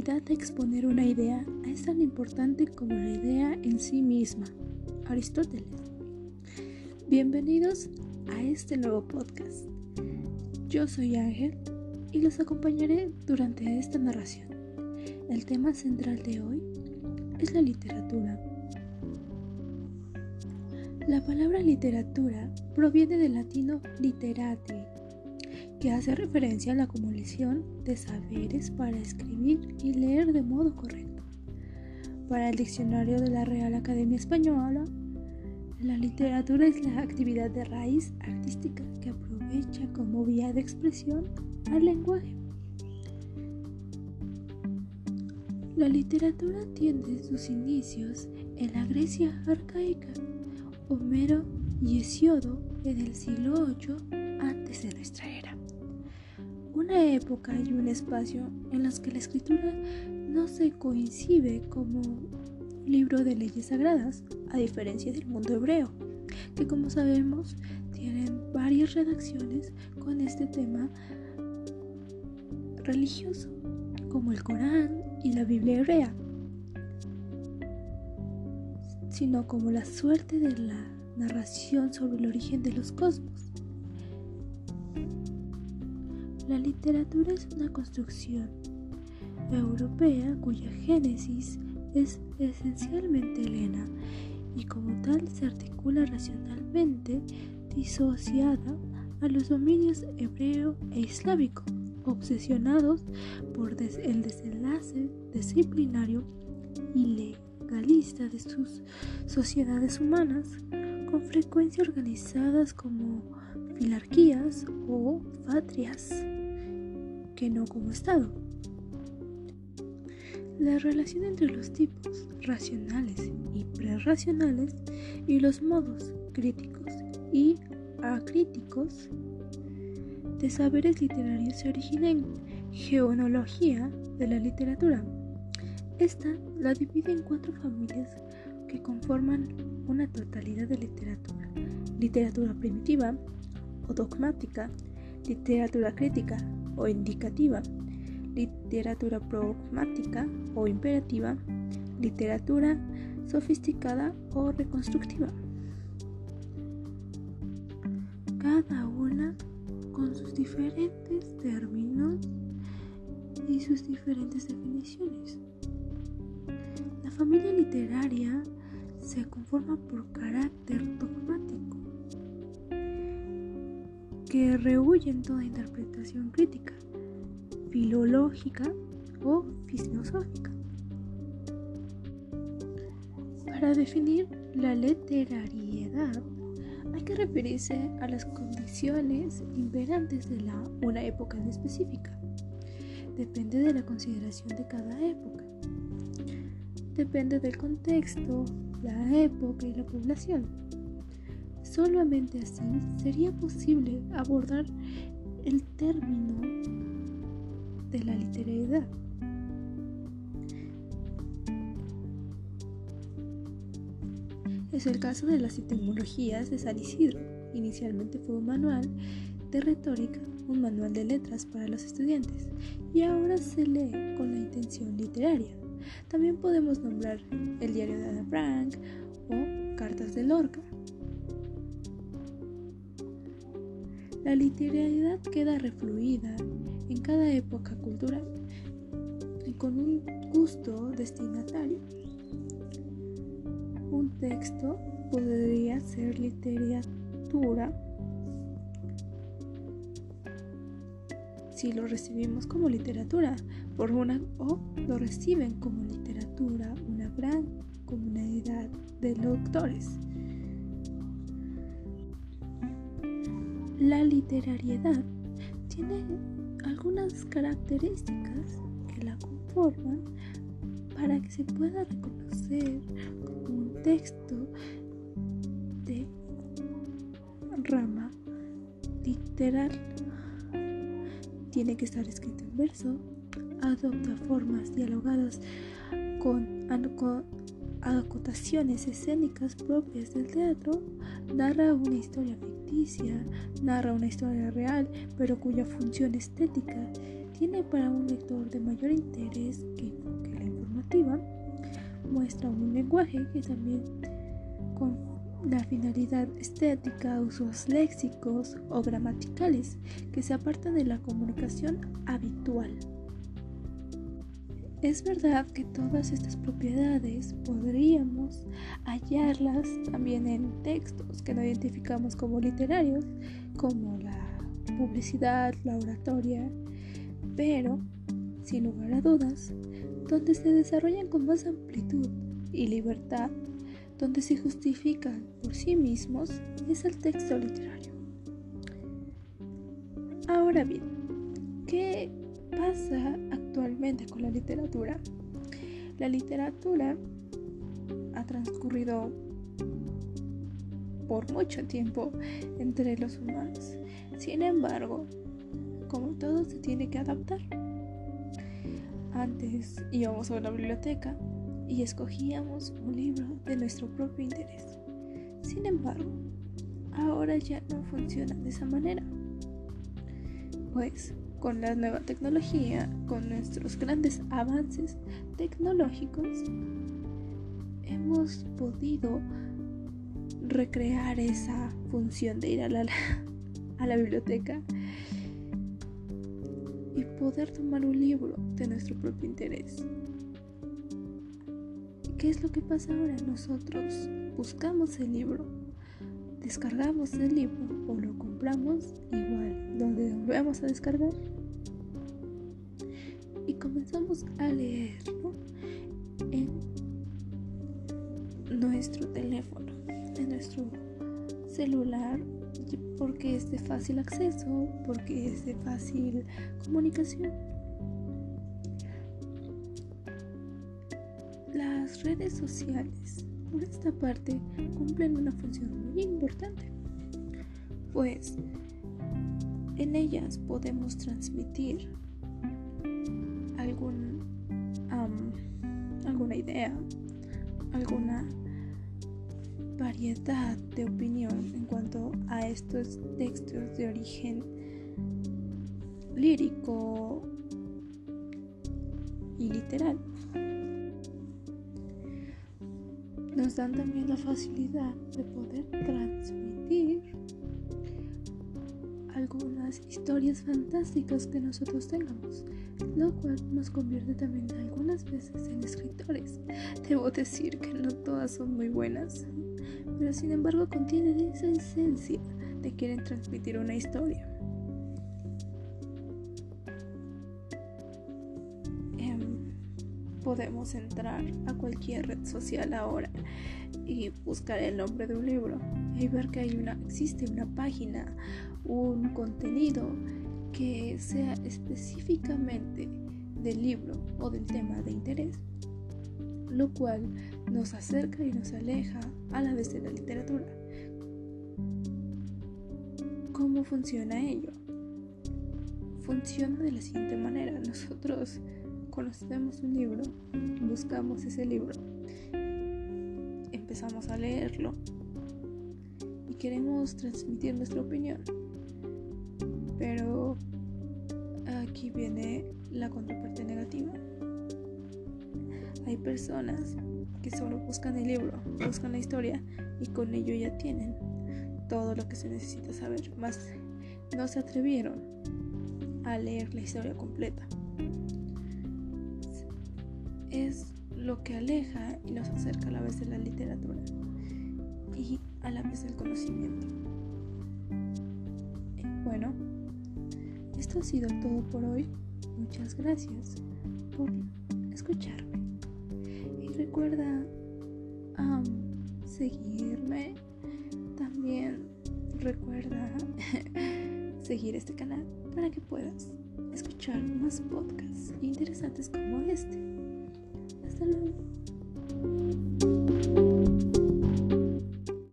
habilidad de exponer una idea es tan importante como la idea en sí misma. Aristóteles. Bienvenidos a este nuevo podcast. Yo soy Ángel y los acompañaré durante esta narración. El tema central de hoy es la literatura. La palabra literatura proviene del latino literate, que hace referencia a la acumulación de saberes para escribir y leer de modo correcto. Para el diccionario de la Real Academia Española, la literatura es la actividad de raíz artística que aprovecha como vía de expresión al lenguaje. La literatura tiene sus inicios en la Grecia arcaica. Homero y Hesiodo en el siglo VIII antes de nuestra era una época y un espacio en los que la escritura no se coincide como libro de leyes sagradas, a diferencia del mundo hebreo, que como sabemos tienen varias redacciones con este tema religioso, como el Corán y la Biblia hebrea, sino como la suerte de la narración sobre el origen de los cosmos la literatura es una construcción europea cuya génesis es esencialmente helena y como tal se articula racionalmente disociada a los dominios hebreo e islámico, obsesionados por el desenlace disciplinario y legalista de sus sociedades humanas, con frecuencia organizadas como filarquías o patrias que no como Estado. La relación entre los tipos racionales y prerracionales y los modos críticos y acríticos de saberes literarios se origina en geonología de la literatura. Esta la divide en cuatro familias que conforman una totalidad de literatura. Literatura primitiva o dogmática, literatura crítica, o indicativa, literatura pragmática o imperativa, literatura sofisticada o reconstructiva. Cada una con sus diferentes términos y sus diferentes definiciones. La familia literaria se conforma por carácter dogmático que rehuyen toda interpretación crítica, filológica o filosófica. Para definir la literariedad hay que referirse a las condiciones imperantes de la, una época en específica. Depende de la consideración de cada época. Depende del contexto, la época y la población. Solamente así sería posible abordar el término de la literalidad. Es el caso de las etimologías de San Isidro. Inicialmente fue un manual de retórica, un manual de letras para los estudiantes, y ahora se lee con la intención literaria. También podemos nombrar el diario de Ana Frank o cartas de Lorca. La literalidad queda refluida en cada época cultural y con un gusto destinatario. Un texto podría ser literatura si lo recibimos como literatura por una o lo reciben como literatura una gran comunidad de lectores. La literariedad tiene algunas características que la conforman para que se pueda reconocer como un texto de rama literal. Tiene que estar escrito en verso, adopta formas dialogadas con, acotaciones escénicas propias del teatro, narra una historia ficticia, narra una historia real, pero cuya función estética tiene para un lector de mayor interés que, la informativa, muestra un lenguaje que también con la finalidad estética, usos léxicos o gramaticales que se apartan de la comunicación habitual. Es verdad que todas estas propiedades podríamos hallarlas también en textos que no identificamos como literarios, como la publicidad, la oratoria, pero, sin lugar a dudas, donde se desarrollan con más amplitud y libertad, donde se justifican por sí mismos, es el texto literario. Ahora bien, ¿qué pasa actualmente con la literatura? La literatura ha transcurrido por mucho tiempo entre los humanos. Sin embargo, como todo se tiene que adaptar. Antes íbamos a la biblioteca y escogíamos un libro de nuestro propio interés. Sin embargo, ahora ya no funciona de esa manera. Pues con la nueva tecnología, con nuestros grandes avances tecnológicos, hemos podido recrear esa función de ir a la, a la biblioteca y poder tomar un libro de nuestro propio interés. ¿Qué es lo que pasa ahora? Nosotros buscamos el libro, descargamos el libro o lo compramos igual, donde volvemos a descargar y comenzamos a leerlo en nuestro teléfono, en nuestro celular, porque es de fácil acceso, porque es de fácil comunicación. Las redes sociales, por esta parte, cumplen una función muy importante, pues en ellas podemos transmitir alguna idea, alguna variedad de opinión en cuanto a estos textos de origen lírico y literal. Nos dan también la facilidad de poder transmitir algunas historias fantásticas que nosotros tengamos, lo cual nos convierte también algunas veces en escritores. Debo decir que no todas son muy buenas, pero sin embargo contienen esa esencia de quieren transmitir una historia. Podemos entrar a cualquier red social ahora y buscar el nombre de un libro y ver que hay una, existe una página un contenido que sea específicamente del libro o del tema de interés, lo cual nos acerca y nos aleja a la vez de la literatura. ¿Cómo funciona ello? Funciona de la siguiente manera. Nosotros conocemos un libro, buscamos ese libro, empezamos a leerlo y queremos transmitir nuestra opinión. Pero aquí viene la contraparte negativa. Hay personas que solo buscan el libro, buscan la historia y con ello ya tienen todo lo que se necesita saber, más no se atrevieron a leer la historia completa. Es lo que aleja y nos acerca a la vez de la literatura y a la vez del conocimiento. Bueno, esto ha sido todo por hoy. Muchas gracias por escucharme. Y recuerda seguirme. También recuerda seguir este canal para que puedas escuchar más podcasts interesantes como este. Shalom.